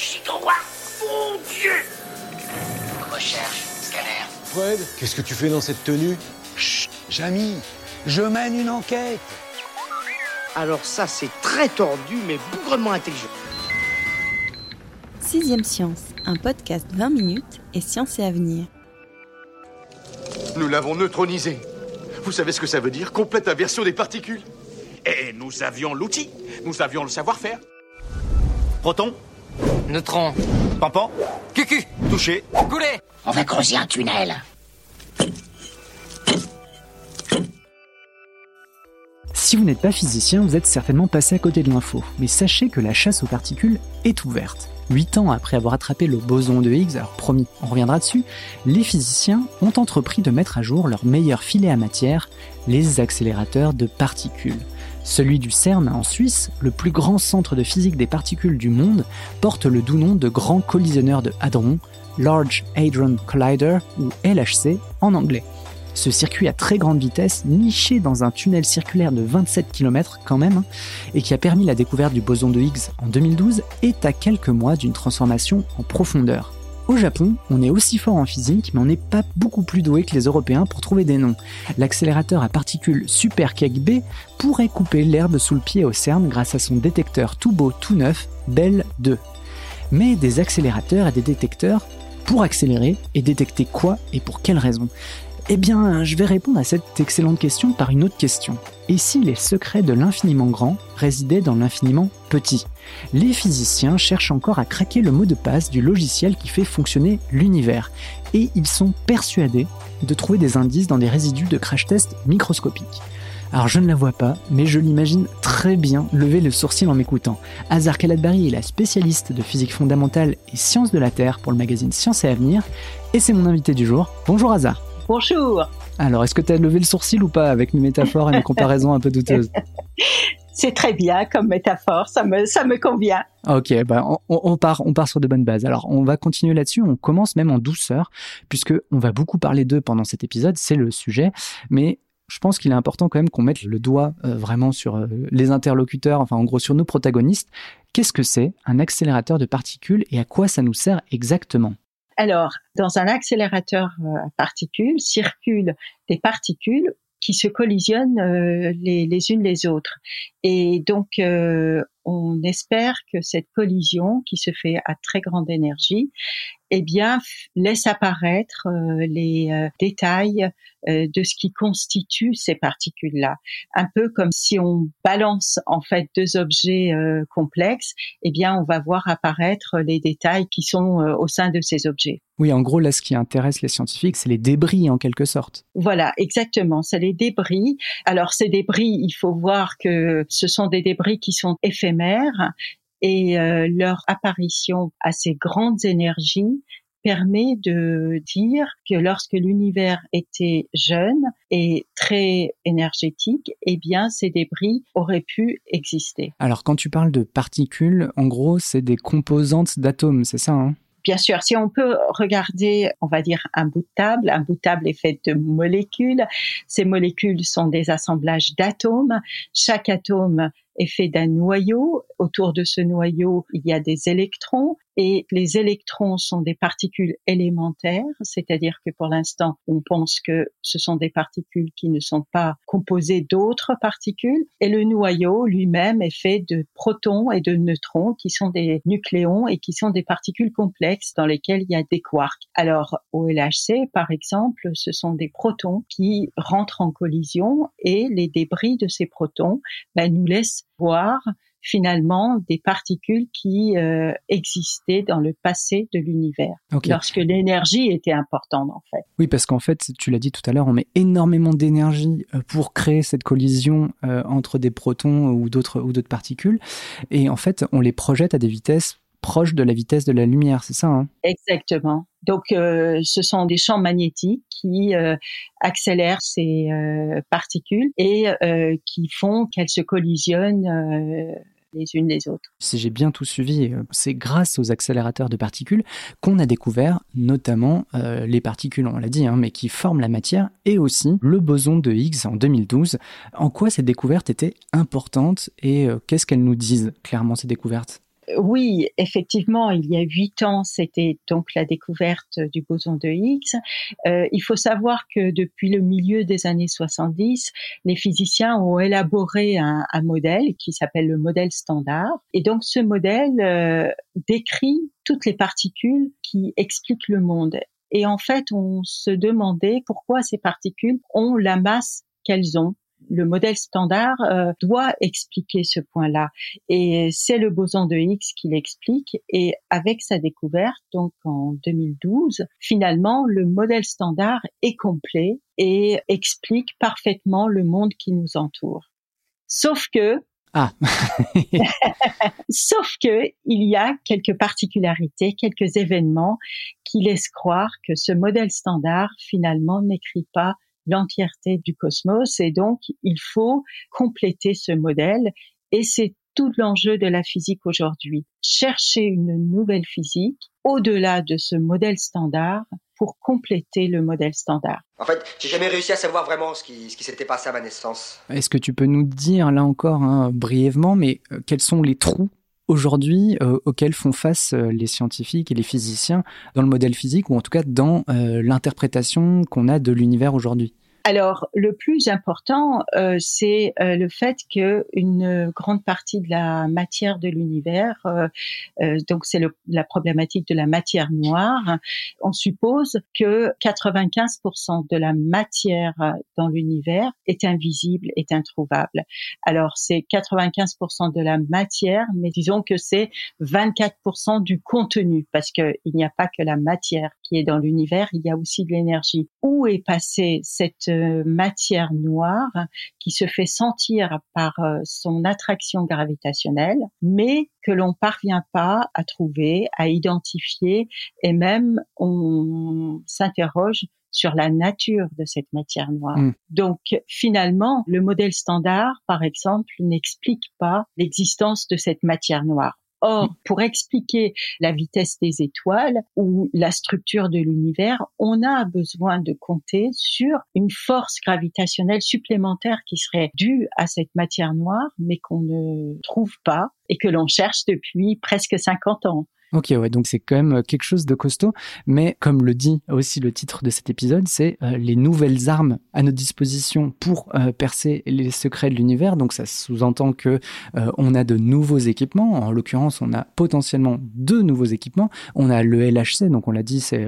2,21 gigawatts Mon Dieu Recherche, scanner. Fred, qu'est-ce que tu fais dans cette tenue? Chut, Jamy, je mène une enquête. Alors ça, c'est très tordu, mais bougrement intelligent. Sixième Science, un podcast 20 minutes et science et avenir. Nous l'avons neutronisé. Vous savez ce que ça veut dire Complète inversion des particules? Et nous avions l'outil, nous avions le savoir-faire. Proton, Neutron. pampan, Cucu. touché. Couler. On va creuser un tunnel. Si vous n'êtes pas physicien, vous êtes certainement passé à côté de l'info, mais sachez que la chasse aux particules est ouverte. Huit ans après avoir attrapé le boson de Higgs, alors promis, on reviendra dessus, les physiciens ont entrepris de mettre à jour leur meilleur filet à matière, les accélérateurs de particules. Celui du CERN en Suisse, le plus grand centre de physique des particules du monde, porte le doux nom de Grand Collisionneur de Hadron, Large Hadron Collider ou LHC en anglais. Ce circuit à très grande vitesse, niché dans un tunnel circulaire de 27 km quand même, hein, et qui a permis la découverte du boson de Higgs en 2012, est à quelques mois d'une transformation en profondeur. Au Japon, on est aussi fort en physique, mais on n'est pas beaucoup plus doué que les Européens pour trouver des noms. L'accélérateur à particules Super Cake B pourrait couper l'herbe sous le pied au CERN grâce à son détecteur tout beau, tout neuf, Bell 2. Mais des accélérateurs et des détecteurs pour accélérer et détecter quoi et pour quelles raisons Eh bien, je vais répondre à cette excellente question par une autre question. Et si les secrets de l'infiniment grand résidaient dans l'infiniment petit Les physiciens cherchent encore à craquer le mot de passe du logiciel qui fait fonctionner l'univers. Et ils sont persuadés de trouver des indices dans des résidus de crash test microscopiques. Alors je ne la vois pas, mais je l'imagine très bien lever le sourcil en m'écoutant. Hazar Kaladbari est la spécialiste de physique fondamentale et sciences de la Terre pour le magazine Science et Avenir, et c'est mon invité du jour. Bonjour Hazar. Bonjour. Alors, est-ce que tu as levé le sourcil ou pas avec mes métaphores et mes comparaisons un peu douteuses C'est très bien comme métaphore, ça me, ça me convient. Ok, bah on, on part, on part sur de bonnes bases. Alors, on va continuer là-dessus. On commence même en douceur, puisque on va beaucoup parler d'eux pendant cet épisode. C'est le sujet, mais je pense qu'il est important quand même qu'on mette le doigt euh, vraiment sur euh, les interlocuteurs, enfin en gros sur nos protagonistes. Qu'est-ce que c'est un accélérateur de particules et à quoi ça nous sert exactement? Alors, dans un accélérateur euh, à particules circulent des particules qui se collisionnent euh, les, unes les autres. Et donc, euh, on espère que cette collision, qui se fait à très grande énergie, eh bien, laisse apparaître euh, les euh, détails euh, de ce qui constitue ces particules-là. Un peu comme si on balance en fait deux objets complexes, eh bien, on va voir apparaître les détails qui sont au sein de ces objets. Oui, en gros, là, ce qui intéresse les scientifiques, c'est les débris en quelque sorte. Voilà, exactement. C'est les débris. Alors ces débris, il faut voir que ce sont des débris qui sont éphémères et euh, leur apparition à ces grandes énergies permet de dire que lorsque l'univers était jeune et très énergétique, eh bien ces débris auraient pu exister. Alors, quand tu parles de particules, en gros, c'est des composantes d'atomes, c'est ça hein? Bien sûr, si on peut regarder, on va dire, un bout de table, un bout de table est fait de molécules. Ces molécules sont des assemblages d'atomes. Chaque atome est fait d'un noyau. Autour de ce noyau, il y a des électrons. Et les électrons sont des particules élémentaires, c'est-à-dire que pour l'instant, on pense que ce sont des particules qui ne sont pas composées d'autres particules. Et le noyau lui-même est fait de protons et de neutrons, qui sont des nucléons et qui sont des particules complexes dans lesquelles il y a des quarks. Alors, au LHC, par exemple, ce sont des protons qui rentrent en collision et les débris de ces protons ben, nous laissent voir finalement des particules qui euh, existaient dans le passé de l'univers, lorsque l'énergie était importante en fait. Oui, parce qu'en fait, tu l'as dit tout à l'heure, on met énormément d'énergie euh, pour créer cette collision euh, entre des protons ou d'autres ou d'autres particules, et en fait, on les projette à des vitesses proches de la vitesse de la lumière, c'est ça hein? Exactement. Donc, ce sont des champs magnétiques qui accélèrent ces particules et qui font qu'elles se collisionnent les unes les autres. Si j'ai bien tout suivi, euh, c'est grâce aux accélérateurs de particules qu'on a découvert notamment euh, les particules, on l'a dit, hein, mais qui forment la matière, et aussi le boson de Higgs en 2012. En quoi ces découvertes étaient importantes et euh, qu'est-ce qu'elles nous disent clairement ces découvertes? Oui, effectivement, il y a huit ans, c'était donc la découverte du boson de Higgs. Euh, il faut savoir que depuis le milieu des années 70, les physiciens ont élaboré un, modèle qui s'appelle le modèle standard. Et donc ce modèle euh, décrit toutes les particules qui expliquent le monde. Et en fait, on se demandait pourquoi ces particules ont la masse qu'elles ont le modèle standard euh, doit expliquer ce point-là. Et c'est le boson de Higgs qui l'explique. Et avec sa découverte, donc en 2012, finalement, le modèle standard est complet et explique parfaitement le monde qui nous entoure. Sauf que ah. Sauf que il y a quelques particularités, quelques événements qui laissent croire que ce modèle standard finalement n'écrit pas l'entièreté du cosmos et donc il faut compléter ce modèle et c'est tout l'enjeu de la physique aujourd'hui. Chercher une nouvelle physique au-delà de ce modèle standard pour compléter le modèle standard. En fait, j'ai jamais réussi à savoir vraiment ce qui, ce qui s'était passé à ma naissance. Est-ce que tu peux nous dire, là encore, hein, brièvement, mais euh, quels sont les trous aujourd'hui euh, auxquels font face euh, les scientifiques et les physiciens dans le modèle physique ou en tout cas dans l'interprétation qu'on a de l'univers aujourd'hui? Alors, le plus important, euh, c'est euh, le fait que une grande partie de la matière de l'univers, euh, euh donc c'est la problématique de la matière noire, on suppose que 95% de la matière dans l'univers est invisible, est introuvable. Alors, c'est 95% de la matière, mais disons que c'est 24% du contenu, parce qu'il n'y a pas que la matière qui est dans l'univers, il y a aussi de l'énergie. Où est passée cette matière noire qui se fait sentir par euh, son attraction gravitationnelle, mais que l'on parvient pas à trouver, à identifier, et même on s'interroge sur la nature de cette matière noire. Mm. Donc finalement, le modèle standard, par exemple, n'explique pas l'existence de cette matière noire. Or, pour expliquer la vitesse des étoiles ou la structure de l'univers, on a besoin de compter sur une force gravitationnelle supplémentaire qui serait due à cette matière noire, mais qu'on ne trouve pas et que l'on cherche depuis presque 50 ans. Ok, ouais, donc c'est quand même euh, quelque chose de costaud, mais comme le dit aussi le titre de cet épisode, c'est euh, les nouvelles armes à notre disposition pour euh, percer les secrets de l'univers. Donc ça sous-entend que on a de nouveaux équipements. En l'occurrence, on a potentiellement deux nouveaux équipements. On a le LHC, donc on l'a dit, c'est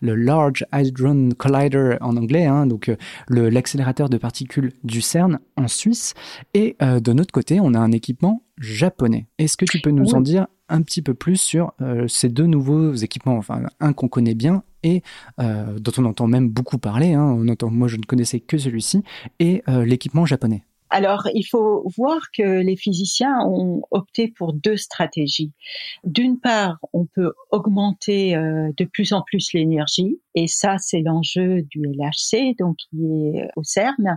le Large Hadron Collider en anglais, hein, donc l'accélérateur de particules du CERN en Suisse. Et de notre côté, on a un équipement japonais. Est-ce que tu peux nous en dire un petit peu plus sur euh, ces deux nouveaux équipements, enfin un qu'on connaît bien et euh, dont on entend même beaucoup parler. Hein, on entend, moi, je ne connaissais que celui-ci et euh, l'équipement japonais. Alors, il faut voir que les physiciens ont opté pour deux stratégies. D'une part, on peut augmenter de plus en plus l'énergie, et ça, c'est l'enjeu du LHC, donc qui est au CERN.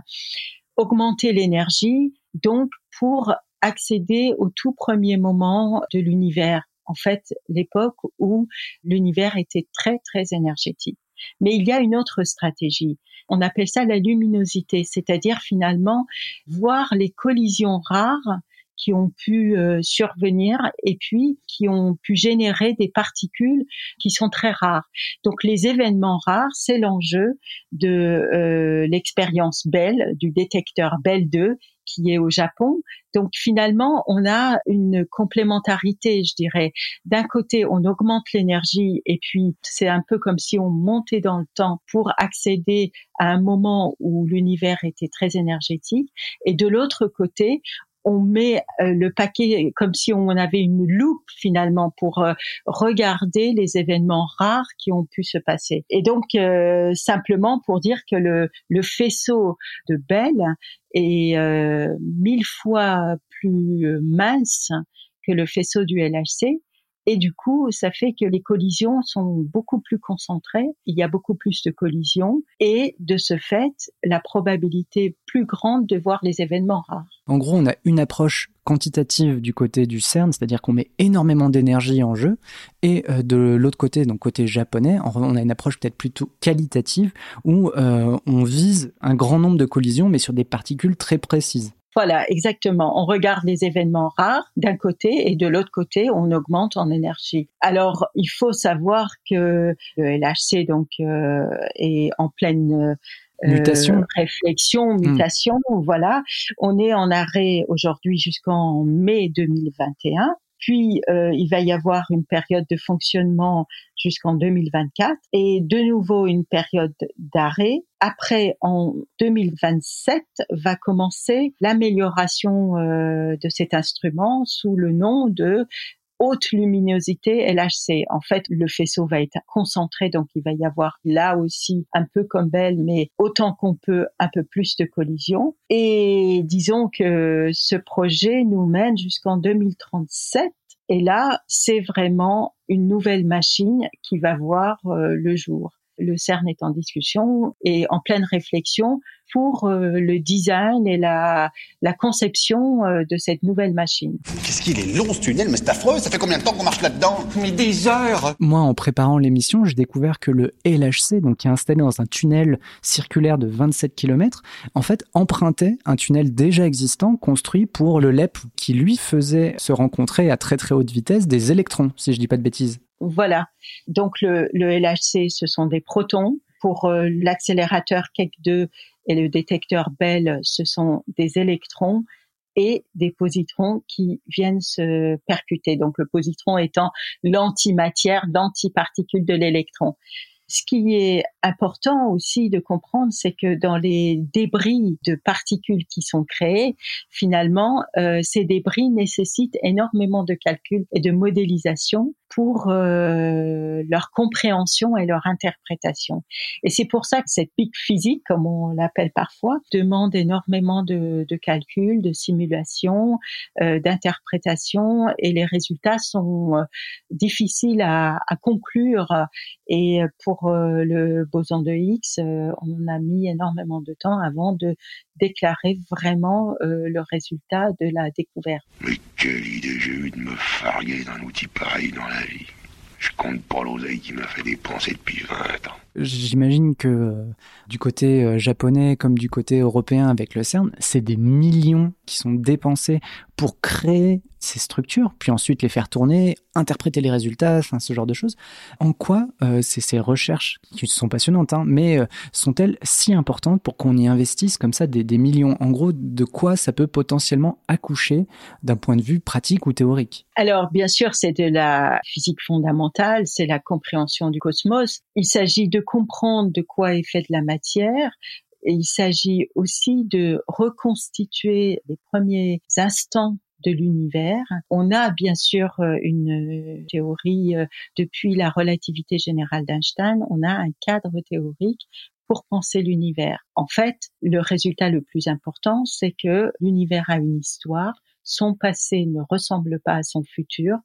Augmenter l'énergie, donc pour accéder au tout premier moment de l'univers, en fait l'époque où l'univers était très très énergétique. Mais il y a une autre stratégie. On appelle ça la luminosité, c'est-à-dire finalement voir les collisions rares qui ont pu euh, survenir et puis qui ont pu générer des particules qui sont très rares. Donc les événements rares, c'est l'enjeu de euh, l'expérience Bell, du détecteur Bell 2 qui est au Japon. Donc finalement, on a une complémentarité, je dirais. D'un côté, on augmente l'énergie et puis c'est un peu comme si on montait dans le temps pour accéder à un moment où l'univers était très énergétique. Et de l'autre côté, on met euh, le paquet comme si on avait une loupe finalement pour euh, regarder les événements rares qui ont pu se passer. Et donc euh, simplement pour dire que le, le faisceau de Bell est mille fois plus mince que le faisceau du LHC et du coup, ça fait que les collisions sont beaucoup plus concentrées, il y a beaucoup plus de collisions, et de ce fait, la probabilité plus grande de voir les événements rares. En gros, on a une approche quantitative du côté du CERN, c'est-à-dire qu'on met énormément d'énergie en jeu, et euh, de l'autre côté, donc côté japonais, on a une approche peut-être plutôt qualitative, où euh, on vise un grand nombre de collisions, mais sur des particules très précises. Voilà, exactement. On regarde les événements rares d'un côté et de l'autre côté, on augmente en énergie. Alors, il faut savoir que le LHC donc euh, est en pleine euh, mutation. réflexion, hmm. mutation. Voilà, on est en arrêt aujourd'hui jusqu'en mai 2021. Puis euh, il va y avoir une période de fonctionnement jusqu'en 2024 et de nouveau une période d'arrêt. Après, en 2027, va commencer l'amélioration euh, de cet instrument sous le nom de haute luminosité LHC. En fait, le faisceau va être concentré, donc il va y avoir là aussi un peu comme Belle, mais autant qu'on peut un peu plus de collisions. Et disons que ce projet nous mène jusqu'en 2037. Et là, c'est vraiment une nouvelle machine qui va voir euh, le jour. Le CERN est en discussion et en pleine réflexion pour euh, le design et la, la conception euh, de cette nouvelle machine. Qu'est-ce qu'il est long ce tunnel, mais c'est affreux. Ça fait combien de temps qu'on marche là-dedans? Mais des heures Moi, en préparant l'émission, j'ai découvert que le LHC, donc qui est installé dans un tunnel circulaire de 27 km, en fait, empruntait un tunnel déjà existant construit pour le LEP qui lui faisait se rencontrer à très très haute vitesse des électrons, si je dis pas de bêtises. Voilà. Donc le, le LHC, ce sont des protons. Pour euh, l'accélérateur Keck 2 et le détecteur Bell, ce sont des électrons et des positrons qui viennent se percuter. Donc le positron étant l'antimatière, l'antiparticule de l'électron. Ce qui est important aussi de comprendre, c'est que dans les débris de particules qui sont créés, finalement, euh, ces débris nécessitent énormément de calculs et de modélisation pour euh, leur compréhension et leur interprétation. Et c'est pour ça que cette pique physique, comme on l'appelle parfois, demande énormément de, de calculs, de simulations, euh, d'interprétation, et les résultats sont euh, difficiles à, à, conclure. Et pour euh, le boson de Higgs, euh, on a mis énormément de temps avant de déclarer vraiment le résultat de la découverte. Quelle idée j'ai eu de me farguer d'un outil pareil dans la vie. Je compte pas l'oseille qui m'a fait dépenser depuis 20 ans. J'imagine que euh, du côté euh, japonais comme du côté européen avec le CERN, c'est des millions qui sont dépensés pour créer ces structures, puis ensuite les faire tourner, interpréter les résultats, ce genre de choses. En quoi euh, ces recherches, qui sont passionnantes, hein, mais sont-elles si importantes pour qu'on y investisse comme ça des, des, millions? En gros, de quoi ça peut potentiellement accoucher d'un point de vue pratique ou théorique? Alors, bien sûr, c'est de la physique fondamentale, c'est la compréhension du cosmos. Il s'agit de comprendre de quoi est faite la matière. Il s'agit aussi de reconstituer les premiers instants de l'univers. On a bien sûr euh, une théorie euh, depuis la relativité générale d'Einstein, on a un cadre théorique pour penser l'univers. En fait, le résultat le plus important, c'est que l'univers a une histoire, son passé ne ressemble pas à son futur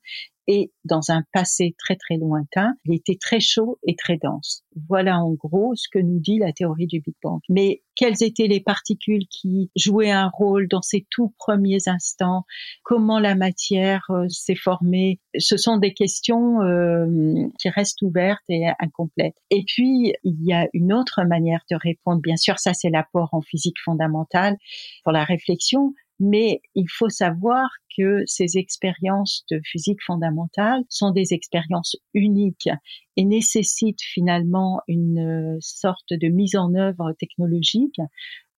et dans un passé très très lointain, il était très chaud et très dense. Voilà en gros ce que nous dit la théorie du Big Bang. Mais quelles étaient les particules qui jouaient un rôle dans ces tout premiers instants? Comment la matière euh, s'est formée? Ce sont des questions euh, qui restent ouvertes et incomplètes. Et puis, il y a une autre manière de répondre. Bien sûr, ça c'est l'apport en physique fondamentale pour la réflexion, mais il faut savoir que ces expériences de physique fondamentale sont des expériences uniques et nécessitent finalement une sorte de mise en œuvre technologique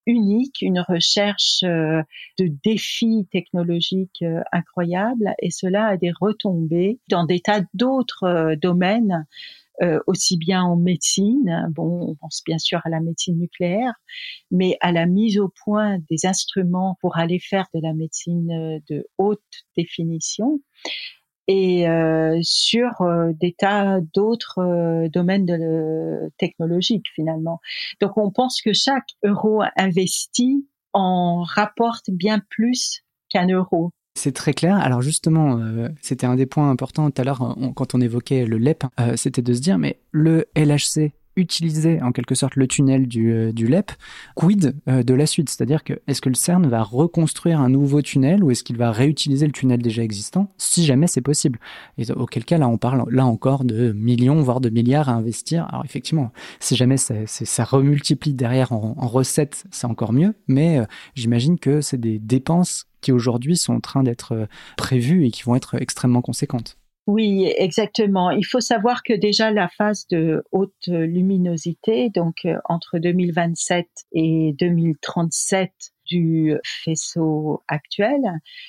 unique, une recherche euh, de défis technologiques euh, incroyables. Et cela a des retombées dans des tas d'autres euh, domaines euh, aussi bien en médecine, bon, on pense bien sûr à la médecine nucléaire, mais à la mise au point des instruments pour aller faire de la médecine euh, de haute définition et euh, sur des tas d'autres domaines de technologiques finalement. Donc on pense que chaque euro investi en rapporte bien plus qu'un euro. C'est très clair. Alors justement, euh, c'était un des points importants. Tout à l'heure quand on évoquait le LEP, euh, c'était de se dire, mais le LHC utiliser en quelque sorte le tunnel du, euh, du LEP, quid de la suite? C'est-à-dire que est-ce que le CERN va reconstruire un nouveau tunnel ou est-ce qu'il va réutiliser le tunnel déjà existant? Si jamais c'est possible. Et auquel cas là on parle là encore de millions voire de milliards à investir. Alors effectivement, si jamais ça, ça remultiplie derrière en, en recettes, c'est encore mieux, mais j'imagine que c'est des dépenses aujourd'hui sont en train d'être euh, prévues et qui vont être extrêmement conséquentes. Oui, exactement. Il faut savoir que déjà la phase de haute luminosité, donc euh, entre 2027 et 2037 du faisceau actuel,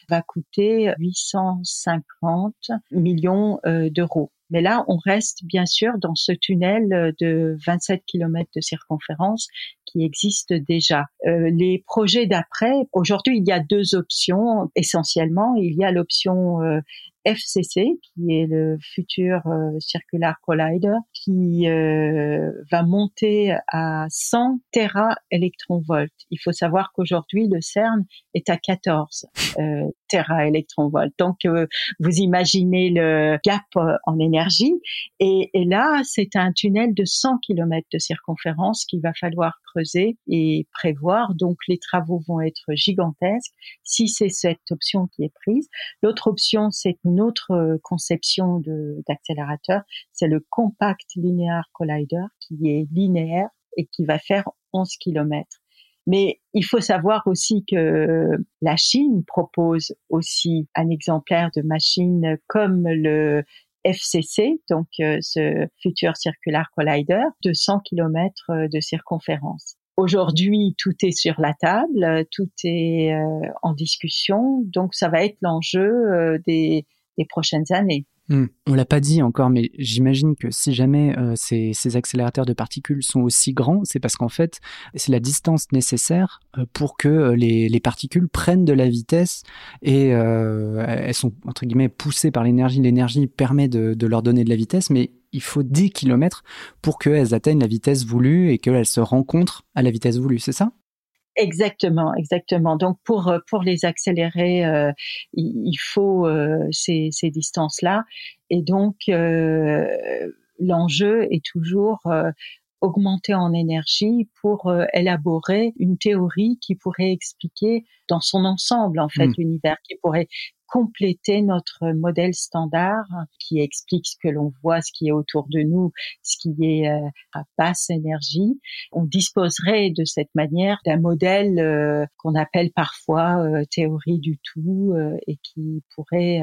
va coûter 850 millions euh, d'euros. Mais là, on reste bien sûr dans ce tunnel de 27 km de circonférence qui existe déjà. Euh, les projets d'après, aujourd'hui, il y a deux options essentiellement. Il y a l'option euh, FCC, qui est le futur euh, Circular Collider, qui euh, va monter à 100 tera électronvolts. Il faut savoir qu'aujourd'hui, le CERN est à 14 euh, tera électronvolts. Donc, euh, vous imaginez le gap en énergie. Et, et là, c'est un tunnel de 100 km de circonférence qu'il va falloir creuser et prévoir. Donc, les travaux vont être gigantesques si c'est cette option qui est prise. L'autre option, c'est une autre euh, conception d'accélérateur, c'est le Compact Linear Collider qui est linéaire et qui va faire 11 km. Mais il faut savoir aussi que la Chine propose aussi un exemplaire de machine comme le FCC, donc euh, ce Future Circular Collider, de 100 km euh, de circonférence. Aujourd'hui, tout est sur la table, tout est en discussion, donc ça va être l'enjeu des les prochaines années. Hmm. On l'a pas dit encore, mais j'imagine que si jamais euh, ces, accélérateurs de particules sont aussi grands, c'est parce qu'en fait, c'est la distance nécessaire euh, pour que euh, les, particules prennent de la vitesse et elles sont entre guillemets poussées par l'énergie. L'énergie permet de, leur donner de la vitesse, mais il faut 10 km pour qu'elles atteignent la vitesse voulue et qu'elles se rencontrent à la vitesse voulue, c'est ça? Exactement, exactement. Donc pour euh, pour les accélérer, euh, il, faut euh, ces, ces distances-là, et donc l'enjeu est toujours augmenter en énergie pour élaborer une théorie qui pourrait expliquer dans son ensemble en fait mmh. l'univers, qui pourrait compléter notre modèle standard qui explique ce que l'on voit, ce qui est autour de nous, ce qui est euh, à basse énergie. On disposerait de cette manière d'un modèle euh, qu'on appelle parfois euh, théorie du tout et qui pourrait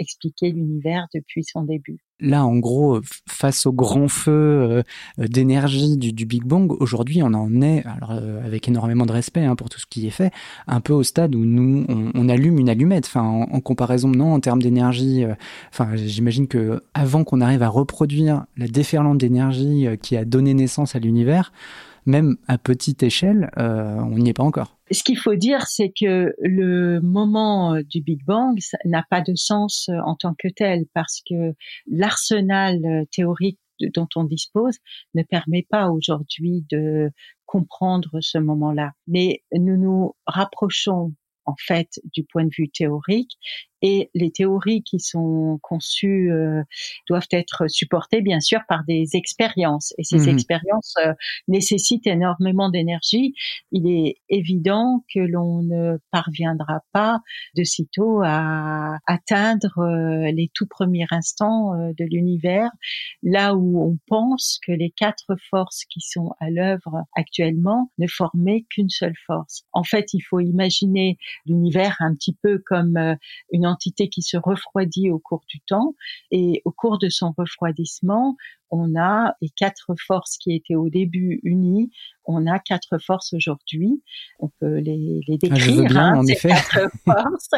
expliquer l'univers depuis son début. Là, en gros, face au grand feu euh, d'énergie du, Big Bang, aujourd'hui, on en est, alors euh, avec énormément de respect hein, pour tout ce qui est fait, un peu au stade où nous, on, allume une allumette. En, comparaison, non, en termes d'énergie. Euh, enfin, j'imagine que avant qu'on arrive à reproduire la déferlante d'énergie qui a donné naissance à l'univers, même à petite échelle, on n'y est pas encore ce qu'il faut dire, c'est que le moment euh, du Big Bang n'a pas de sens euh, en tant que tel parce que l'arsenal euh, théorique dont on dispose ne permet pas aujourd'hui de comprendre ce moment-là. Mais nous nous rapprochons en fait du point de vue théorique et les théories qui sont conçues euh, doivent être supportées bien sûr par des expériences et ces mmh expériences euh, nécessitent énormément d'énergie. Il est évident que l'on ne parviendra pas de sitôt à atteindre euh, les tout premiers instants de l'univers là où on pense que les quatre forces qui sont à l'œuvre actuellement ne formaient qu'une seule force. En fait, il faut imaginer l'univers un petit peu comme une qui se refroidit au cours du temps et au cours de son refroidissement, on a les quatre forces qui étaient au début unies, on a quatre forces aujourd'hui. On peut les, les Ah, je décrire, veux bien, hein, en ces effet. quatre forces.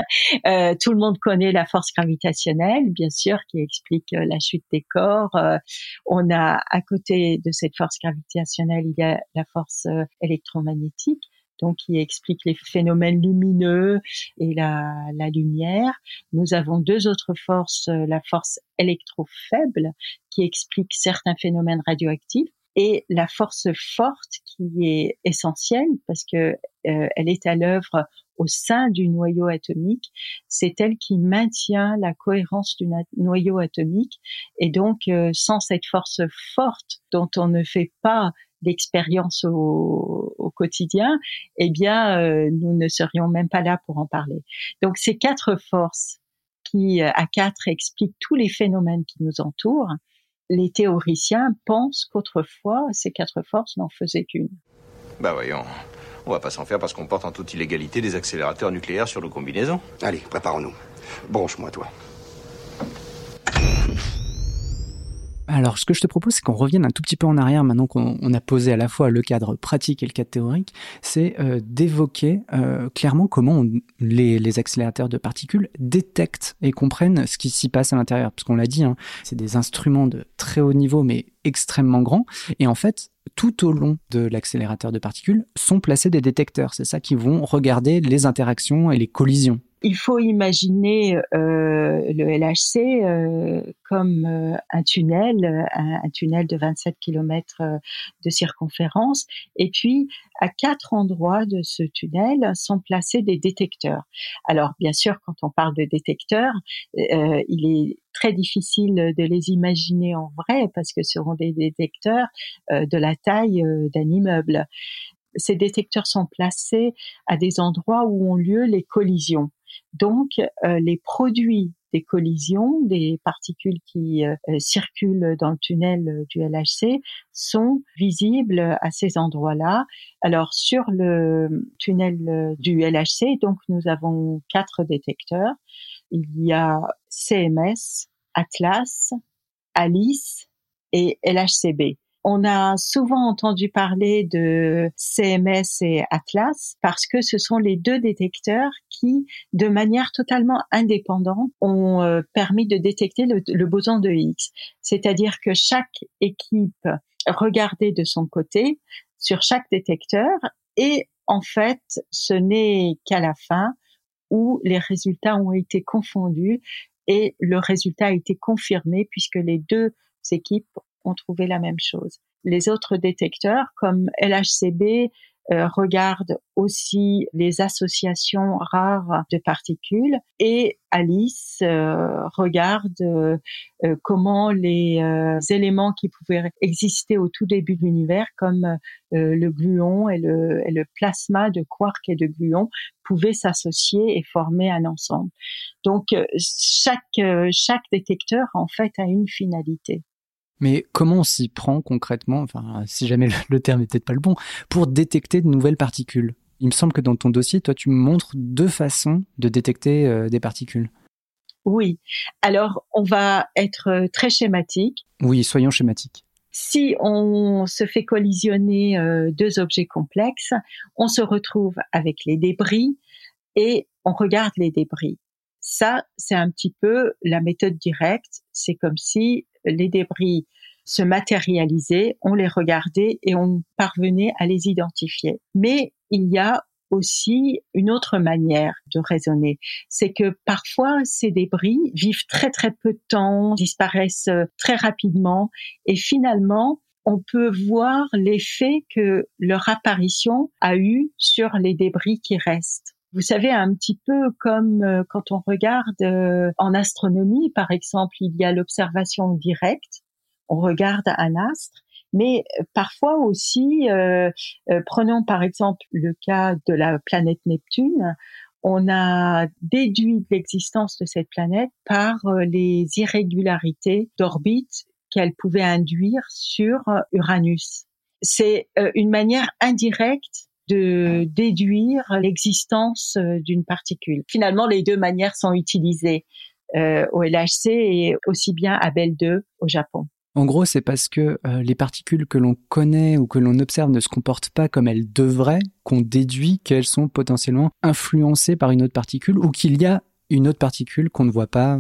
Euh, tout le monde connaît la force gravitationnelle, bien sûr, qui explique euh, la chute des corps. Euh, on a à côté de cette force gravitationnelle, il y a la force électromagnétique donc qui explique les phénomènes lumineux et la, lumière. Nous avons deux autres forces, euh, la force électrofaible qui explique certains phénomènes radioactifs et la force forte qui est essentielle parce que euh, elle est à l'œuvre au sein du noyau atomique, c'est elle qui maintient la cohérence du noyau atomique et donc euh, sans cette force forte dont on ne fait pas l'expérience au, au quotidien, eh bien, euh, nous ne serions même pas là pour en parler. Donc, ces quatre forces qui, euh, à quatre, expliquent tous les phénomènes qui nous entourent, les théoriciens pensent qu'autrefois, ces quatre forces n'en faisaient qu'une. Bah voyons, on va pas s'en faire parce qu'on porte en toute illégalité des accélérateurs nucléaires sur nos combinaisons. Allez, préparons-nous. Branche-moi, toi. Alors, ce que je te propose, c'est qu'on revienne un tout petit peu en arrière maintenant qu'on on a posé à la fois le cadre pratique et le cadre théorique, c'est euh, d'évoquer euh, clairement comment les accélérateurs de particules détectent et comprennent ce qui s'y passe à l'intérieur. Parce qu'on l'a dit, hein, c'est des instruments de très haut niveau, mais extrêmement grands. Et en fait, tout au long de l'accélérateur de particules sont placés des détecteurs. C'est ça qui vont regarder les interactions et les collisions. Il faut imaginer euh, le LHC euh, comme euh, un tunnel, euh, un, un tunnel de 27 km de circonférence. Et puis, à quatre endroits de ce tunnel sont placés des détecteurs. Alors, bien sûr, quand on parle de détecteurs, euh, il est très difficile de les imaginer en vrai parce que ce seront des détecteurs euh, de la taille euh, d'un immeuble. Ces détecteurs sont placés à des endroits où ont lieu les collisions. Donc, euh, les produits des collisions, des particules qui euh, circulent dans le tunnel euh, du LHC, sont visibles à ces endroits-là. Alors, sur le tunnel euh, du LHC, donc nous avons quatre détecteurs. Il y a CMS, Atlas, Alice et LHCb. On a souvent entendu parler de CMS et Atlas parce que ce sont les deux détecteurs qui, de manière totalement indépendante, ont euh, permis de détecter le, le boson de Higgs. C'est-à-dire que chaque équipe regardait de son côté sur chaque détecteur et en fait, ce n'est qu'à la fin où les résultats ont été confondus et le résultat a été confirmé puisque les deux équipes ont trouvé la même chose. Les autres détecteurs, comme LHCb, euh, regardent aussi les associations rares de particules et Alice euh, regarde euh, comment les euh, éléments qui pouvaient exister au tout début de l'univers, comme euh, le gluon et le, et le plasma de quark et de gluon, pouvaient s'associer et former un ensemble. Donc euh, chaque euh, chaque détecteur en fait a une finalité. Mais comment on s'y prend concrètement, enfin, si jamais le, terme n'est peut-être pas le bon, pour détecter de nouvelles particules? Il me semble que dans ton dossier, toi, tu me montres deux façons de détecter euh, des particules. Oui. Alors, on va être euh, très schématique. Oui, soyons schématiques. Si on se fait collisionner euh, deux objets complexes, on se retrouve avec les débris et on regarde les débris. Ça, c'est un petit peu la méthode directe. C'est comme si les débris se matérialisaient, on les regardait et on parvenait à les identifier. Mais il y a aussi une autre manière de raisonner. C'est que parfois ces débris vivent très très peu de temps, disparaissent très rapidement et finalement on peut voir l'effet que leur apparition a eu sur les débris qui restent. Vous savez, un petit peu comme euh, quand on regarde euh, en astronomie, par exemple, il y a l'observation directe, on regarde un astre, mais parfois aussi, euh, euh, prenons par exemple le cas de la planète Neptune, on a déduit l'existence de cette planète par euh, les irrégularités d'orbite qu'elle pouvait induire sur Uranus. C'est euh, une manière indirecte de déduire l'existence d'une particule. Finalement, les deux manières sont utilisées au LHC et aussi bien à Belle 2 au Japon. En gros, c'est parce que euh, les particules que l'on connaît ou que l'on observe ne se comportent pas comme elles devraient qu'on déduit qu'elles sont potentiellement influencées par une autre particule ou qu'il y a une autre particule qu'on ne voit pas.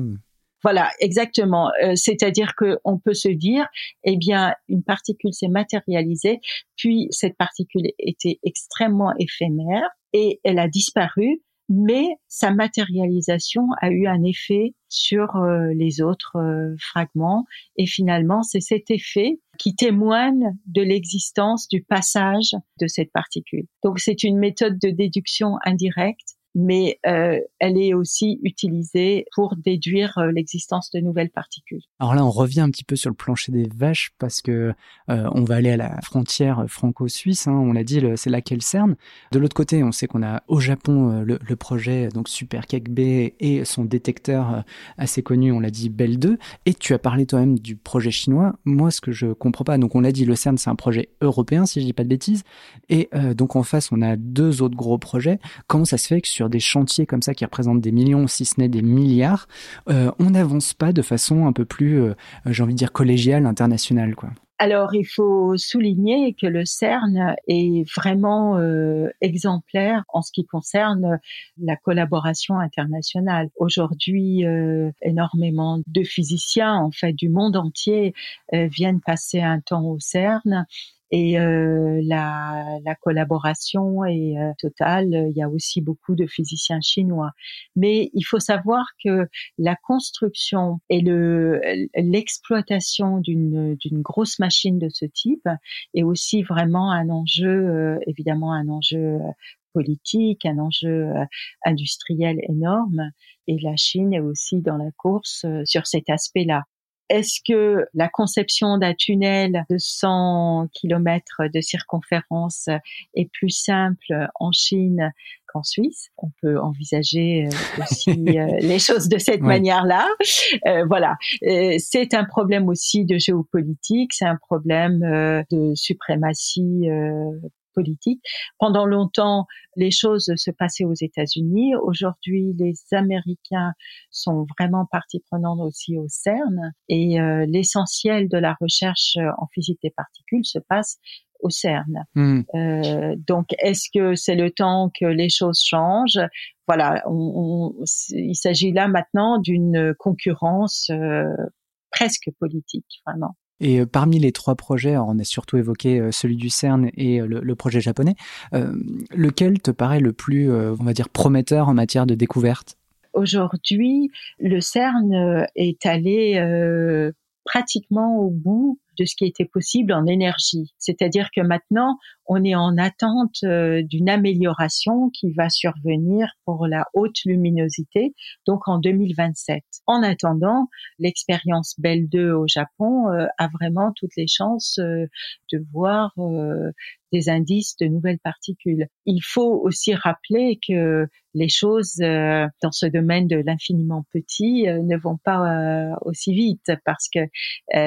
Voilà, exactement. Euh, c'est-à-dire qu'on peut se dire, eh bien, une particule s'est matérialisée, puis cette particule était extrêmement éphémère et elle a disparu mais sa matérialisation a eu un effet sur euh, les autres euh, fragments et finalement c'est cet effet qui témoigne de l'existence du passage de cette particule. Donc c'est une méthode de déduction indirecte mais euh, elle est aussi utilisée pour déduire euh, l'existence de nouvelles particules. Alors là, on revient un petit peu sur le plancher des vaches parce que euh, on va aller à la frontière franco-suisse. Hein, on l'a dit, c'est là qu'elle cerne. De l'autre côté, on sait qu'on a au Japon le, projet donc Super B et son détecteur assez connu, on l'a dit Bell 2. Et tu as parlé toi-même du projet chinois. Moi, ce que je comprends pas, donc on l'a dit, le CERN c'est un projet européen, si je dis pas de bêtises. Et donc en face, on a deux autres gros projets. Comment ça se fait que sur des chantiers comme ça qui représentent des millions, si ce n'est des milliards, euh, on n'avance pas de façon un peu plus, euh, j'ai envie de dire, collégiale, internationale, quoi. Alors, il faut souligner que le CERN est vraiment euh, exemplaire en ce qui concerne la collaboration internationale. Aujourd'hui, énormément de physiciens, en fait, du monde entier, viennent passer un temps au CERN et euh, la, la, collaboration est euh, totale. Il y a aussi beaucoup de physiciens chinois, mais il faut savoir que la construction et le l'exploitation d'une d'une grosse machine de ce type est aussi vraiment un enjeu, euh, évidemment un enjeu politique, un enjeu industriel énorme. Et la Chine est aussi dans la course sur cet aspect-là. Est-ce que la conception d'un tunnel de 100 km de circonférence est plus simple en Chine qu'en Suisse? On peut envisager euh, aussi euh, les choses de cette manière-là. Euh, voilà, c'est un problème aussi de géopolitique, c'est un problème de suprématie politique. Pendant longtemps, les choses se passaient aux États-Unis. Aujourd'hui, les Américains sont vraiment partie prenante aussi au CERN et euh, l'essentiel de la recherche en physique des particules se passe au CERN. Hmm. Euh, donc, est-ce que c'est le temps que les choses changent? Voilà, on, il s'agit là maintenant d'une concurrence euh, presque politique, vraiment. Et euh, parmi les trois projets, on a surtout évoqué euh, celui du CERN et euh, le, projet japonais, lequel te paraît le plus, on va dire, prometteur en matière de découverte? Aujourd'hui, le CERN est allé pratiquement au bout de ce qui était possible en énergie. C'est-à-dire que maintenant, on est en attente euh, d'une amélioration qui va survenir pour la haute luminosité, donc en 2027. En attendant, l'expérience Belle 2 au Japon euh, a vraiment toutes les chances euh, de voir des indices de nouvelles particules. Il faut aussi rappeler que les choses dans ce domaine de l'infiniment petit ne vont pas aussi vite parce que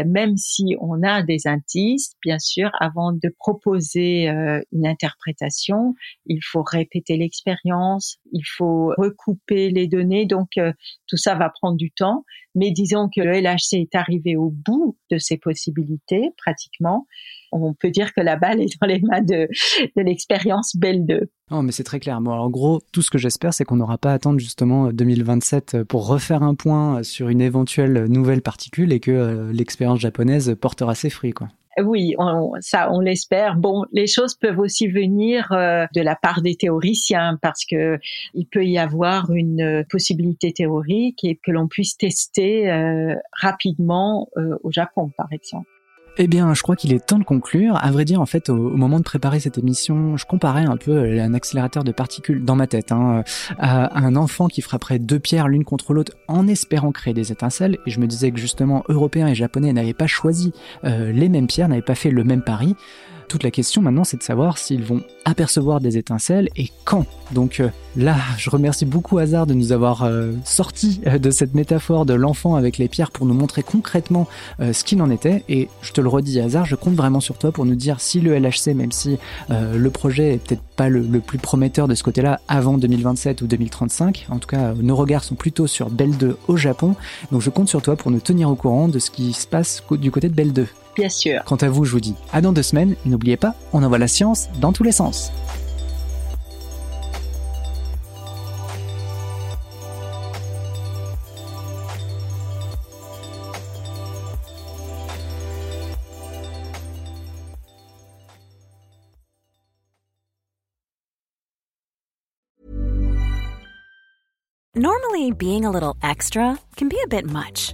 même si on a des indices, bien sûr, avant de proposer euh, une interprétation, il faut répéter l'expérience, il faut recouper les données, donc euh, tout ça va prendre du temps. Mais disons que le LHC est arrivé au bout de ses possibilités, pratiquement. On peut dire que la balle est dans les mains de, de l'expérience Belle 2. Non, mais c'est très clair. Bon, en gros, tout ce que j'espère, c'est qu'on n'aura pas à attendre justement 2027 pour refaire un point sur une éventuelle nouvelle particule et que euh, l'expérience japonaise portera ses fruits, quoi. Oui, on, ça, on l'espère. Bon, les choses peuvent aussi venir euh, de la part des théoriciens parce que il peut y avoir une possibilité théorique et que l'on puisse tester euh, rapidement euh, au Japon, par exemple. Eh bien, je crois qu'il est temps de conclure. À vrai dire, en fait, au, moment de préparer cette émission, je comparais un peu un accélérateur de particules dans ma tête hein, à un enfant qui frapperait deux pierres l'une contre l'autre en espérant créer des étincelles. Et je me disais que justement, Européens et Japonais n'avaient pas choisi euh, les mêmes pierres, n'avaient pas fait le même pari. Toute la question maintenant, c'est de savoir s'ils vont apercevoir des étincelles et quand. Donc euh, là, je remercie beaucoup Hazard de nous avoir euh, sorti euh, de cette métaphore de l'enfant avec les pierres pour nous montrer concrètement ce qu'il en était. Et je te le redis, Hazard, je compte vraiment sur toi pour nous dire si le LHC, même si le projet est peut-être pas le, plus prometteur de ce côté-là avant 2027 ou 2035, en tout cas, nos regards sont plutôt sur Belle 2 au Japon. Donc je compte sur toi pour nous tenir au courant de ce qui se passe du côté de Belle 2. Bien sûr. Quant à vous, je vous dis à dans deux semaines et n'oubliez pas, on envoie la science dans tous les sens. Normally, being a little extra can be a bit much.